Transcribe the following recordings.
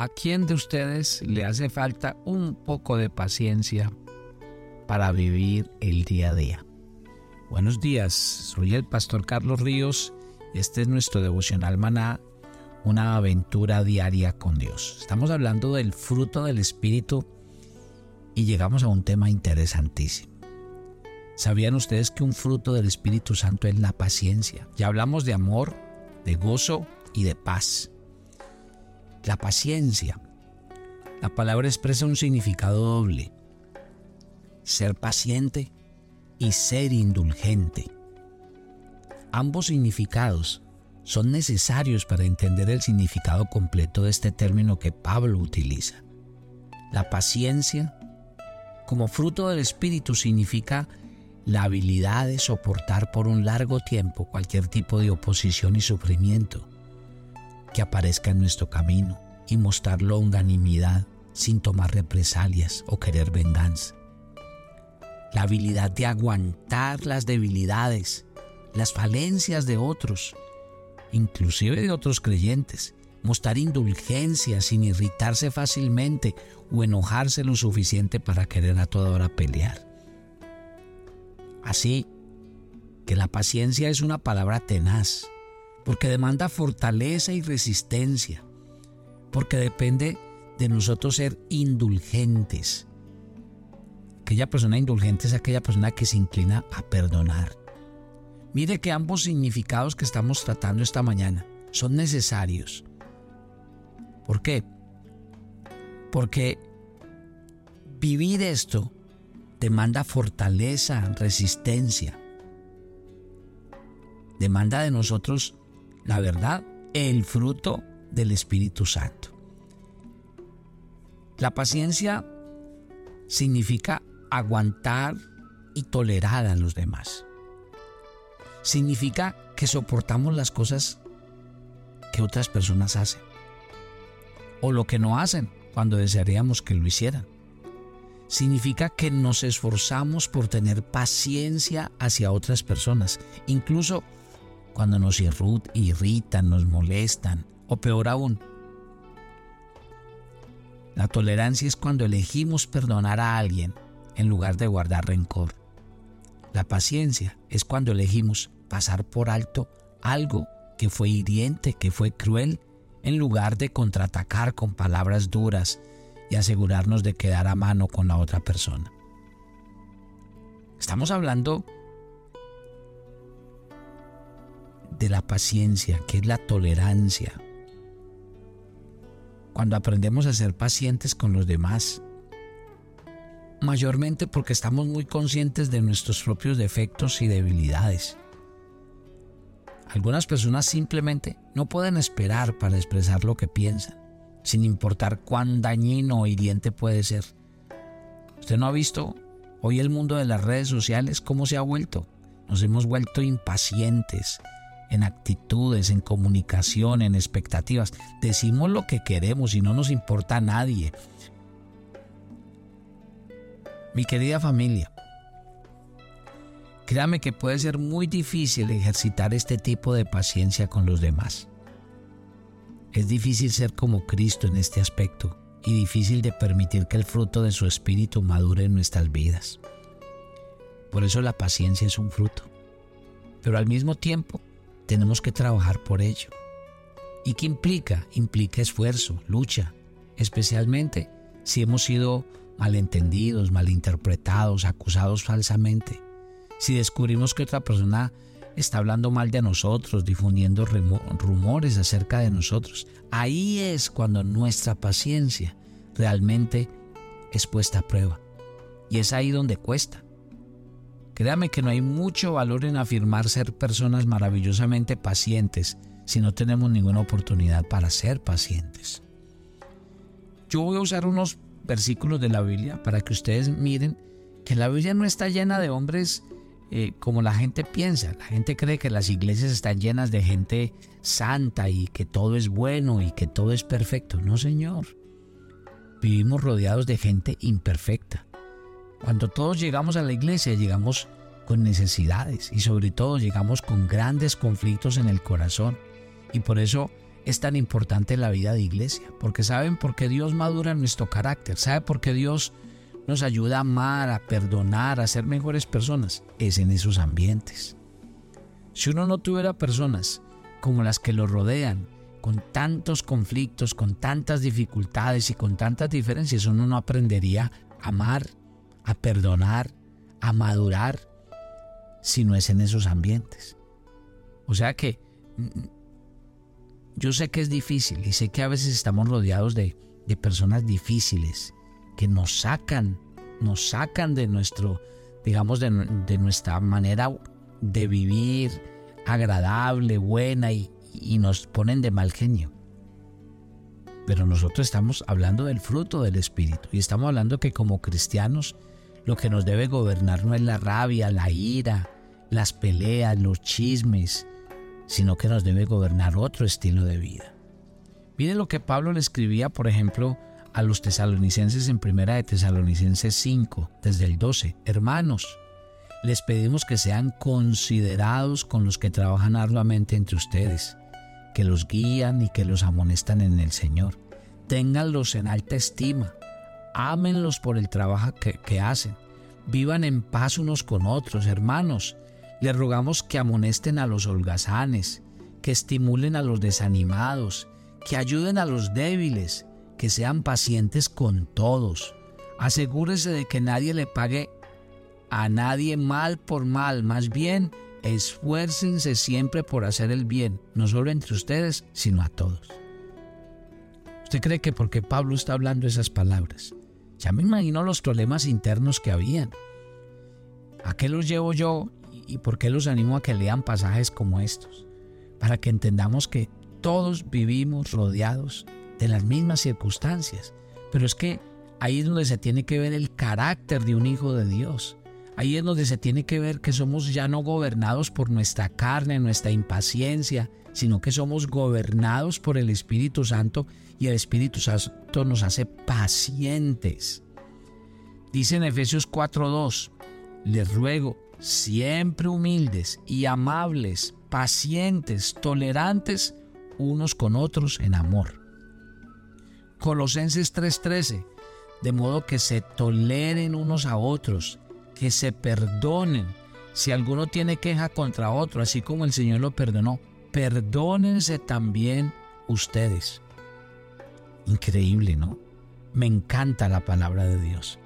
¿A quién de ustedes le hace falta un poco de paciencia para vivir el día a día? Buenos días, soy el pastor Carlos Ríos y este es nuestro devocional maná, una aventura diaria con Dios. Estamos hablando del fruto del Espíritu y llegamos a un tema interesantísimo. ¿Sabían ustedes que un fruto del Espíritu Santo es la paciencia? Ya hablamos de amor, de gozo y de paz. La paciencia. La palabra expresa un significado doble. Ser paciente y ser indulgente. Ambos significados son necesarios para entender el significado completo de este término que Pablo utiliza. La paciencia, como fruto del Espíritu, significa la habilidad de soportar por un largo tiempo cualquier tipo de oposición y sufrimiento que aparezca en nuestro camino y mostrar longanimidad sin tomar represalias o querer venganza. La habilidad de aguantar las debilidades, las falencias de otros, inclusive de otros creyentes, mostrar indulgencia sin irritarse fácilmente o enojarse lo suficiente para querer a toda hora pelear. Así que la paciencia es una palabra tenaz, porque demanda fortaleza y resistencia, porque depende de nosotros ser indulgentes. Aquella persona indulgente es aquella persona que se inclina a perdonar. Mire que ambos significados que estamos tratando esta mañana son necesarios. ¿Por qué? Porque vivir esto demanda fortaleza, resistencia. Demanda de nosotros la verdad, el fruto del Espíritu Santo. La paciencia significa aguantar y tolerar a los demás. Significa que soportamos las cosas que otras personas hacen o lo que no hacen cuando desearíamos que lo hicieran. Significa que nos esforzamos por tener paciencia hacia otras personas, incluso cuando nos irritan, nos molestan, o peor aún, la tolerancia es cuando elegimos perdonar a alguien en lugar de guardar rencor. La paciencia es cuando elegimos pasar por alto algo que fue hiriente, que fue cruel, en lugar de contraatacar con palabras duras y asegurarnos de quedar a mano con la otra persona. Estamos hablando de la paciencia, que es la tolerancia. Cuando aprendemos a ser pacientes con los demás, mayormente porque estamos muy conscientes de nuestros propios defectos y debilidades. Algunas personas simplemente no pueden esperar para expresar lo que piensan, sin importar cuán dañino o hiriente puede ser. ¿Usted no ha visto hoy el mundo de las redes sociales cómo se ha vuelto? Nos hemos vuelto impacientes, en actitudes, en comunicación, en expectativas. Decimos lo que queremos y no nos importa a nadie. Mi querida familia, créame que puede ser muy difícil ejercitar este tipo de paciencia con los demás. Es difícil ser como Cristo en este aspecto y difícil de permitir que el fruto de su espíritu madure en nuestras vidas. Por eso la paciencia es un fruto. Pero al mismo tiempo tenemos que trabajar por ello. ¿Y qué implica? Implica esfuerzo, lucha, especialmente si hemos sido malentendidos, malinterpretados, acusados falsamente. Si descubrimos que otra persona está hablando mal de nosotros, difundiendo rumores acerca de nosotros, ahí es cuando nuestra paciencia realmente es puesta a prueba. Y es ahí donde cuesta. Créame que no hay mucho valor en afirmar ser personas maravillosamente pacientes si no tenemos ninguna oportunidad para ser pacientes. Yo voy a usar unos versículos de la Biblia para que ustedes miren que la Biblia no está llena de hombres eh, como la gente piensa. La gente cree que las iglesias están llenas de gente santa y que todo es bueno y que todo es perfecto. No, Señor. Vivimos rodeados de gente imperfecta. Cuando todos llegamos a la iglesia, llegamos con necesidades y sobre todo llegamos con grandes conflictos en el corazón. Y por eso es tan importante la vida de iglesia? Porque saben por qué Dios madura nuestro carácter, sabe por qué Dios nos ayuda a amar, a perdonar, a ser mejores personas. Es en esos ambientes. Si uno no tuviera personas como las que lo rodean, con tantos conflictos, con tantas dificultades y con tantas diferencias, uno no aprendería a amar, a perdonar, a madurar, si no es en esos ambientes. O sea que mm, yo sé que es difícil y sé que a veces estamos rodeados de, personas difíciles que nos sacan, nos sacan de nuestro, digamos, de, de nuestra manera de vivir agradable, buena y, y nos ponen de mal genio. Pero nosotros estamos hablando del fruto del Espíritu y estamos hablando que como cristianos lo que nos debe gobernar no es la rabia, la ira, las peleas, los chismes, sino que nos debe gobernar otro estilo de vida. Miren lo que Pablo le escribía, por ejemplo, a los tesalonicenses en primera de Tesalonicenses 5, desde el 12. Hermanos, les pedimos que sean considerados con los que trabajan arduamente entre ustedes, que los guían y que los amonestan en el Señor. Ténganlos en alta estima, ámenlos por el trabajo que, hacen, vivan en paz unos con otros, hermanos. Les rogamos que amonesten a los holgazanes, que estimulen a los desanimados, que ayuden a los débiles, que sean pacientes con todos. Asegúrese de que nadie le pague a nadie mal por mal, más bien esfuércense siempre por hacer el bien, no solo entre ustedes, sino a todos. ¿Usted cree que porque Pablo está hablando esas palabras? Ya me imagino los problemas internos que habían. ¿A qué los llevo yo y por qué los animo a que lean pasajes como estos? Para que entendamos que todos vivimos rodeados de las mismas circunstancias. Pero es que ahí es donde se tiene que ver el carácter de un hijo de Dios. Ahí es donde se tiene que ver que somos ya no gobernados por nuestra carne, nuestra impaciencia, sino que somos gobernados por el Espíritu Santo y el Espíritu Santo nos hace pacientes. Dice en Efesios 4:2, les ruego, siempre humildes y amables, pacientes, tolerantes unos con otros en amor. Colosenses 3:13, de modo que se toleren unos a otros que se perdonen. Si alguno tiene queja contra otro, así como el Señor lo perdonó, perdónense también ustedes. Increíble, ¿no? Me encanta la palabra de Dios.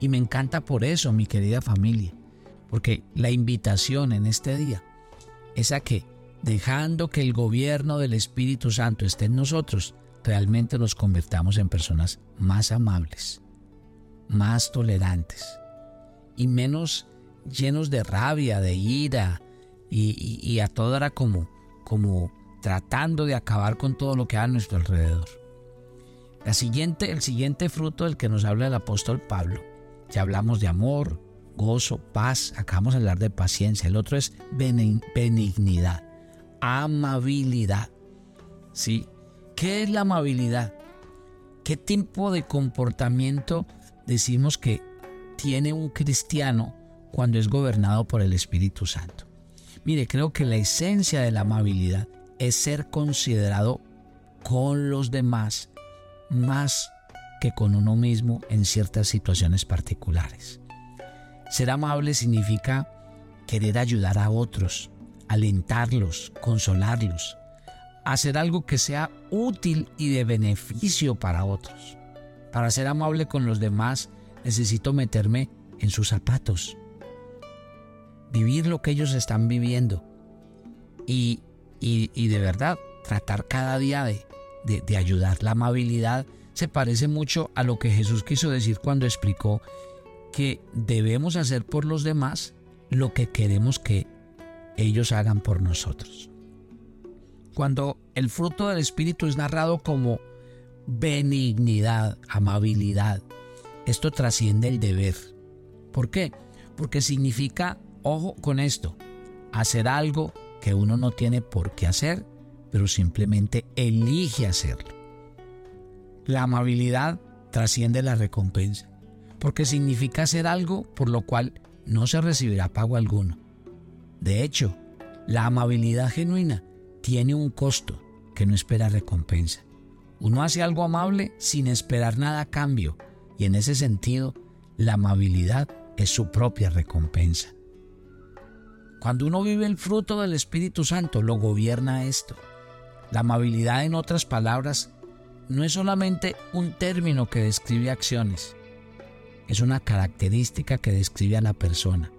Y me encanta por eso, mi querida familia, porque la invitación en este día es a que, dejando que el gobierno del Espíritu Santo esté en nosotros, realmente nos convertamos en personas más amables, más tolerantes, y menos llenos de rabia, de ira y, a todo era como, como tratando de acabar con todo lo que hay a nuestro alrededor. La siguiente, el siguiente fruto del que nos habla el apóstol Pablo, ya hablamos de amor, gozo, paz, acabamos de hablar de paciencia, el otro es benignidad, amabilidad. ¿Sí? ¿Qué es la amabilidad? ¿Qué tipo de comportamiento decimos que tiene un cristiano cuando es gobernado por el Espíritu Santo. Mire, creo que la esencia de la amabilidad es ser considerado con los demás más que con uno mismo en ciertas situaciones particulares. Ser amable significa querer ayudar a otros, alentarlos, consolarlos, hacer algo que sea útil y de beneficio para otros. Para ser amable con los demás necesito meterme en sus zapatos, vivir lo que ellos están viviendo y, de verdad tratar cada día de, de ayudar. La amabilidad se parece mucho a lo que Jesús quiso decir cuando explicó que debemos hacer por los demás lo que queremos que ellos hagan por nosotros. Cuando el fruto del Espíritu es narrado como benignidad, amabilidad, esto trasciende el deber. ¿Por qué? Porque significa, ojo con esto, hacer algo que uno no tiene por qué hacer, pero simplemente elige hacerlo. La amabilidad trasciende la recompensa, porque significa hacer algo por lo cual no se recibirá pago alguno. De hecho, la amabilidad genuina tiene un costo porque no espera recompensa. Uno hace algo amable sin esperar nada a cambio y en ese sentido la amabilidad es su propia recompensa. Cuando uno vive el fruto del Espíritu Santo, lo gobierna esto. La amabilidad, en otras palabras, no es solamente un término que describe acciones, es una característica que describe a la persona.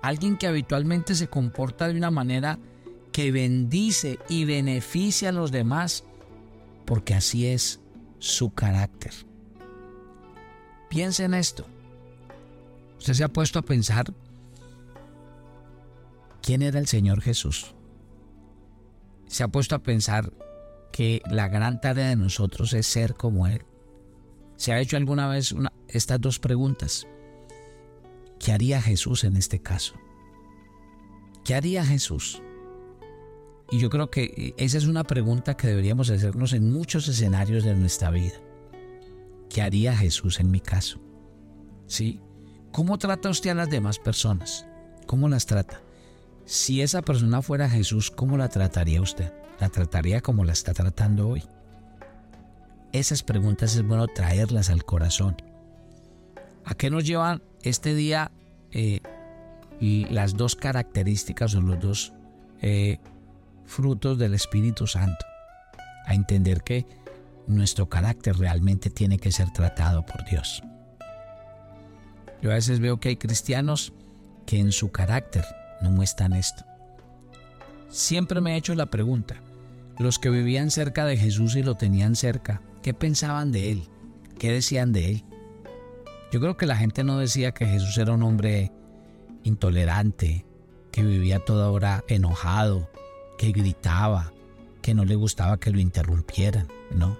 Alguien que habitualmente se comporta de una manera que bendice y beneficia a los demás, porque así es su carácter. Piensa en esto. Usted se ha puesto a pensar quién era el Señor Jesús. Se ha puesto a pensar que la gran tarea de nosotros es ser como Él. ¿Se ha hecho alguna vez estas dos preguntas? ¿Qué haría Jesús en este caso? ¿Qué haría Jesús? Y yo creo que esa es una pregunta que deberíamos hacernos en muchos escenarios de nuestra vida. ¿Qué haría Jesús en mi caso? ¿Sí? ¿Cómo trata usted a las demás personas? ¿Cómo las trata? Si esa persona fuera Jesús, ¿cómo la trataría usted? ¿La trataría como la está tratando hoy? Esas preguntas es bueno traerlas al corazón. ¿A qué nos llevan este día eh, las dos características o los dos eh, frutos del Espíritu Santo? A entender que nuestro carácter realmente tiene que ser tratado por Dios. Yo a veces veo que hay cristianos que en su carácter no muestran esto. Siempre me he hecho la pregunta, los que vivían cerca de Jesús y lo tenían cerca, ¿qué pensaban de él? ¿Qué decían de él? Yo creo que la gente no decía que Jesús era un hombre intolerante, que vivía toda hora enojado, que gritaba, que no le gustaba que lo interrumpieran, no.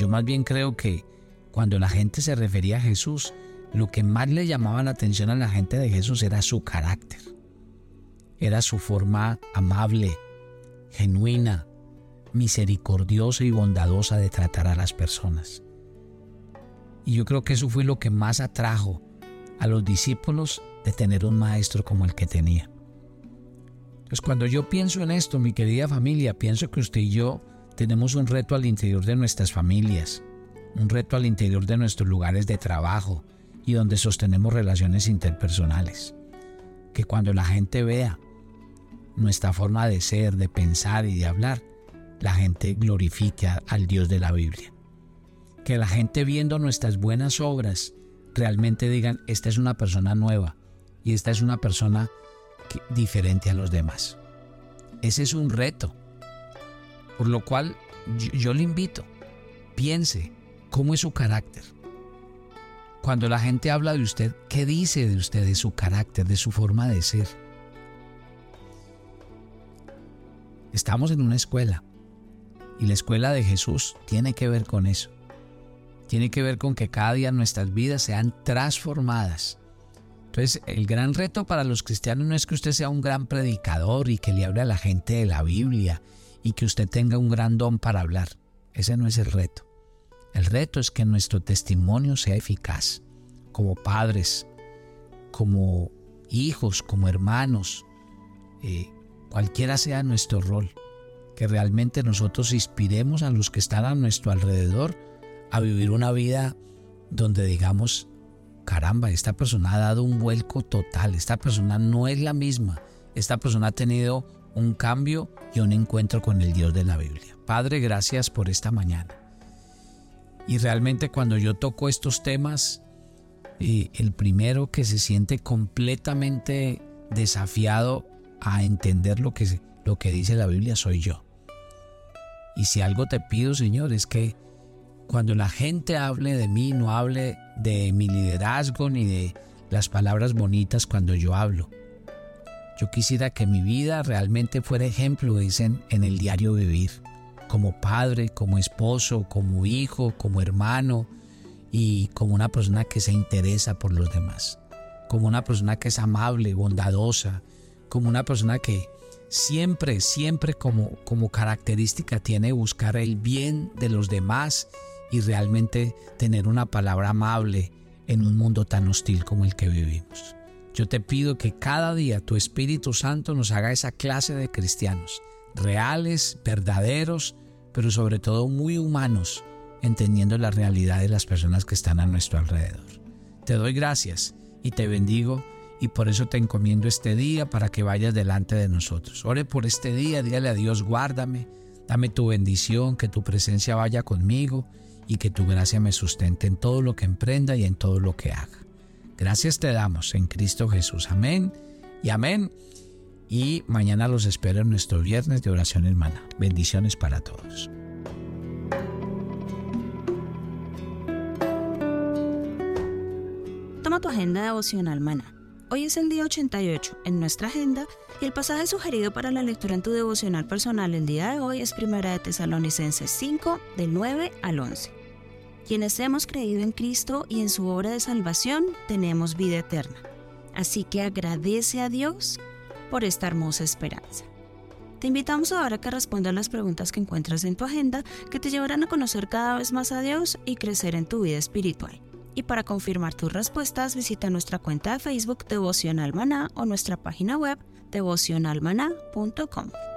Yo más bien creo que cuando la gente se refería a Jesús, lo que más le llamaba la atención a la gente de Jesús era su carácter, era su forma amable, genuina, misericordiosa y bondadosa de tratar a las personas. Y yo creo que eso fue lo que más atrajo a los discípulos de tener un maestro como el que tenía. Entonces cuando yo pienso en esto, mi querida familia, pienso que usted y yo tenemos un reto al interior de nuestras familias, un reto al interior de nuestros lugares de trabajo, y donde sostenemos relaciones interpersonales. Que cuando la gente vea nuestra forma de ser, de pensar y de hablar, la gente glorifique al Dios de la Biblia. Que la gente viendo nuestras buenas obras realmente digan, esta es una persona nueva y esta es una persona diferente a los demás. Ese es un reto. Por lo cual yo, le invito, piense cómo es su carácter cuando la gente habla de usted, ¿qué dice de usted, de su carácter, de su forma de ser? Estamos en una escuela y la escuela de Jesús tiene que ver con eso. Tiene que ver con que cada día nuestras vidas sean transformadas. Entonces, el gran reto para los cristianos no es que usted sea un gran predicador y que le hable a la gente de la Biblia y que usted tenga un gran don para hablar. Ese no es el reto. El reto es que nuestro testimonio sea eficaz, como padres, como hijos, como hermanos, eh, cualquiera sea nuestro rol, que realmente nosotros inspiremos a los que están a nuestro alrededor a vivir una vida donde digamos, caramba, esta persona ha dado un vuelco total, esta persona no es la misma, esta persona ha tenido un cambio y un encuentro con el Dios de la Biblia. Padre, gracias por esta mañana. Y realmente cuando yo toco estos temas, eh, el primero que se siente completamente desafiado a entender lo que, lo que dice la Biblia soy yo. Y si algo te pido, Señor, es que cuando la gente hable de mí, no hable de mi liderazgo ni de las palabras bonitas cuando yo hablo. Yo quisiera que mi vida realmente fuera ejemplo, dicen, en el diario vivir como padre, como esposo, como hijo, como hermano y como una persona que se interesa por los demás, como una persona que es amable, bondadosa, como una persona que siempre, siempre como, como característica tiene buscar el bien de los demás y realmente tener una palabra amable en un mundo tan hostil como el que vivimos. Yo te pido que cada día tu Espíritu Santo nos haga esa clase de cristianos reales, verdaderos, pero sobre todo muy humanos, entendiendo la realidad de las personas que están a nuestro alrededor. Te doy gracias y te bendigo y por eso te encomiendo este día para que vayas delante de nosotros. Ore por este día, dígale a Dios, guárdame, dame tu bendición, que tu presencia vaya conmigo y que tu gracia me sustente en todo lo que emprenda y en todo lo que haga. Gracias te damos en Cristo Jesús. Amén y amén. Y mañana los espero en nuestro viernes de oración hermana. Bendiciones para todos. Toma tu agenda devocional, mana Hoy es el día 88 en nuestra agenda y el pasaje sugerido para la lectura en tu devocional personal el día de hoy es Primera de Tesalonicenses 5 del 9 al 11. Quienes hemos creído en Cristo y en su obra de salvación tenemos vida eterna. Así que agradece a Dios por esta hermosa esperanza. Te invitamos ahora a que respondas las preguntas que encuentras en tu agenda que te llevarán a conocer cada vez más a Dios y crecer en tu vida espiritual. Y para confirmar tus respuestas, visita nuestra cuenta de Facebook Devocional Maná o nuestra página web devocionalmaná.com.